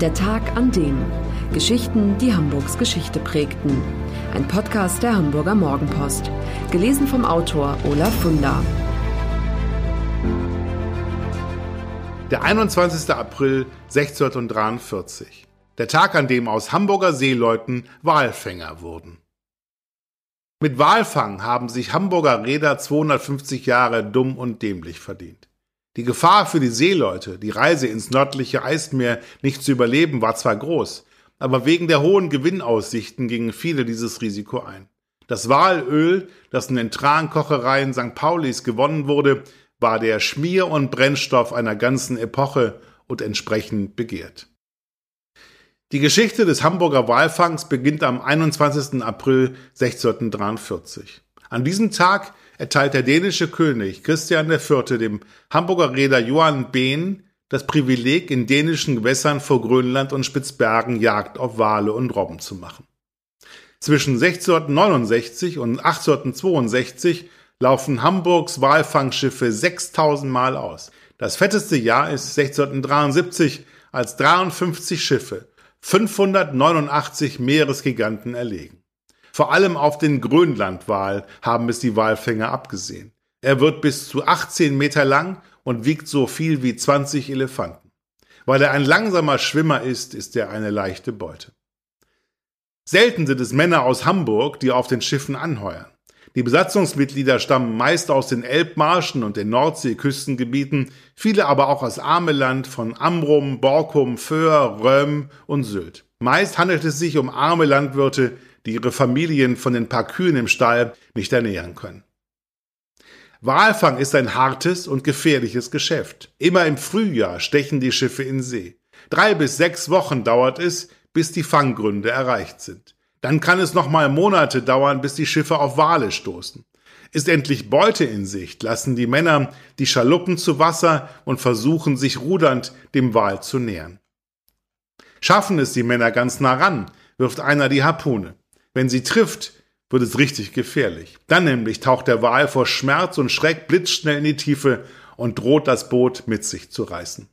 Der Tag an dem. Geschichten, die Hamburgs Geschichte prägten. Ein Podcast der Hamburger Morgenpost. Gelesen vom Autor Olaf Funder. Der 21. April 1643. Der Tag, an dem aus Hamburger Seeleuten Walfänger wurden. Mit Walfang haben sich Hamburger Räder 250 Jahre dumm und dämlich verdient. Die Gefahr für die Seeleute, die Reise ins nördliche Eismeer nicht zu überleben, war zwar groß, aber wegen der hohen Gewinnaussichten gingen viele dieses Risiko ein. Das Walöl, das in den Trankochereien St. Paulis gewonnen wurde, war der Schmier- und Brennstoff einer ganzen Epoche und entsprechend begehrt. Die Geschichte des Hamburger Walfangs beginnt am 21. April 1643. An diesem Tag erteilt der dänische König Christian IV. dem Hamburger Reeder Johann Behn das Privileg, in dänischen Gewässern vor Grönland und Spitzbergen Jagd auf Wale und Robben zu machen. Zwischen 1669 und 1862 laufen Hamburgs Walfangschiffe 6000 Mal aus. Das fetteste Jahr ist 1673, als 53 Schiffe 589 Meeresgiganten erlegen. Vor allem auf den Grönlandwal haben es die Walfänger abgesehen. Er wird bis zu 18 Meter lang und wiegt so viel wie 20 Elefanten. Weil er ein langsamer Schwimmer ist, ist er eine leichte Beute. Selten sind es Männer aus Hamburg, die auf den Schiffen anheuern. Die Besatzungsmitglieder stammen meist aus den Elbmarschen und den Nordseeküstengebieten, viele aber auch aus Ameland von Amrum, Borkum, Föhr, Röm und Sylt. Meist handelt es sich um arme Landwirte, die ihre Familien von den paar Kühen im Stall nicht ernähren können. Walfang ist ein hartes und gefährliches Geschäft. Immer im Frühjahr stechen die Schiffe in See. Drei bis sechs Wochen dauert es, bis die Fanggründe erreicht sind. Dann kann es noch mal Monate dauern, bis die Schiffe auf Wale stoßen. Ist endlich Beute in Sicht, lassen die Männer die Schaluppen zu Wasser und versuchen sich rudernd dem Wal zu nähern. Schaffen es die Männer ganz nah ran, wirft einer die Harpune. Wenn sie trifft, wird es richtig gefährlich. Dann nämlich taucht der Wal vor Schmerz und Schreck blitzschnell in die Tiefe und droht das Boot mit sich zu reißen.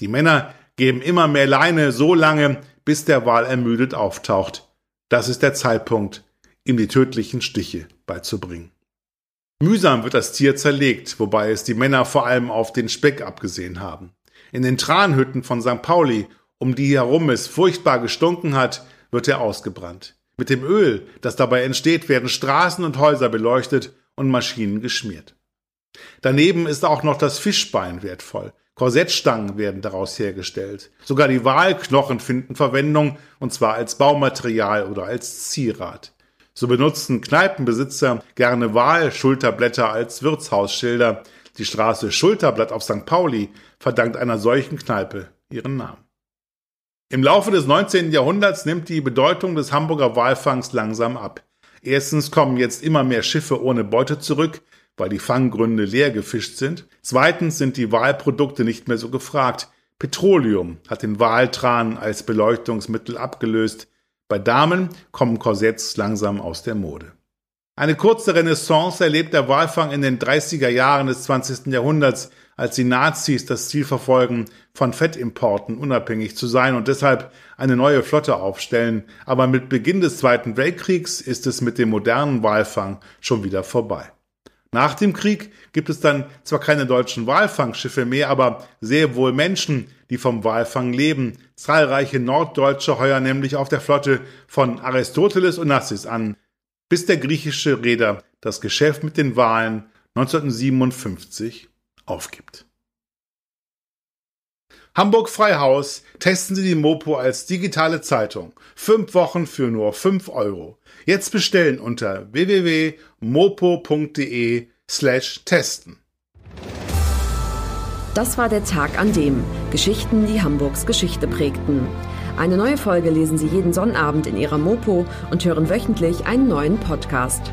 Die Männer geben immer mehr Leine so lange, bis der Wal ermüdet auftaucht. Das ist der Zeitpunkt, ihm die tödlichen Stiche beizubringen. Mühsam wird das Tier zerlegt, wobei es die Männer vor allem auf den Speck abgesehen haben. In den Tranhütten von St. Pauli, um die herum es furchtbar gestunken hat, wird er ausgebrannt. Mit dem Öl, das dabei entsteht, werden Straßen und Häuser beleuchtet und Maschinen geschmiert. Daneben ist auch noch das Fischbein wertvoll. Korsettstangen werden daraus hergestellt. Sogar die Walknochen finden Verwendung, und zwar als Baumaterial oder als Zierat. So benutzen Kneipenbesitzer gerne Walschulterblätter als Wirtshausschilder. Die Straße Schulterblatt auf St. Pauli verdankt einer solchen Kneipe ihren Namen. Im Laufe des 19. Jahrhunderts nimmt die Bedeutung des Hamburger Walfangs langsam ab. Erstens kommen jetzt immer mehr Schiffe ohne Beute zurück, weil die Fanggründe leer gefischt sind. Zweitens sind die Walprodukte nicht mehr so gefragt. Petroleum hat den Waltran als Beleuchtungsmittel abgelöst. Bei Damen kommen Korsetts langsam aus der Mode. Eine kurze Renaissance erlebt der Walfang in den 30er Jahren des 20. Jahrhunderts, als die Nazis das Ziel verfolgen, von Fettimporten unabhängig zu sein und deshalb eine neue Flotte aufstellen. Aber mit Beginn des Zweiten Weltkriegs ist es mit dem modernen Walfang schon wieder vorbei. Nach dem Krieg gibt es dann zwar keine deutschen Walfangschiffe mehr, aber sehr wohl Menschen, die vom Walfang leben. Zahlreiche Norddeutsche heuern nämlich auf der Flotte von Aristoteles Onassis an, bis der griechische Reeder das Geschäft mit den Walen 1957 aufgibt. Hamburg Freihaus testen Sie die Mopo als digitale Zeitung. Fünf Wochen für nur fünf Euro. Jetzt bestellen unter www.mopo.de slash testen. Das war der Tag an dem Geschichten, die Hamburgs Geschichte prägten. Eine neue Folge lesen Sie jeden Sonnabend in Ihrer Mopo und hören wöchentlich einen neuen Podcast.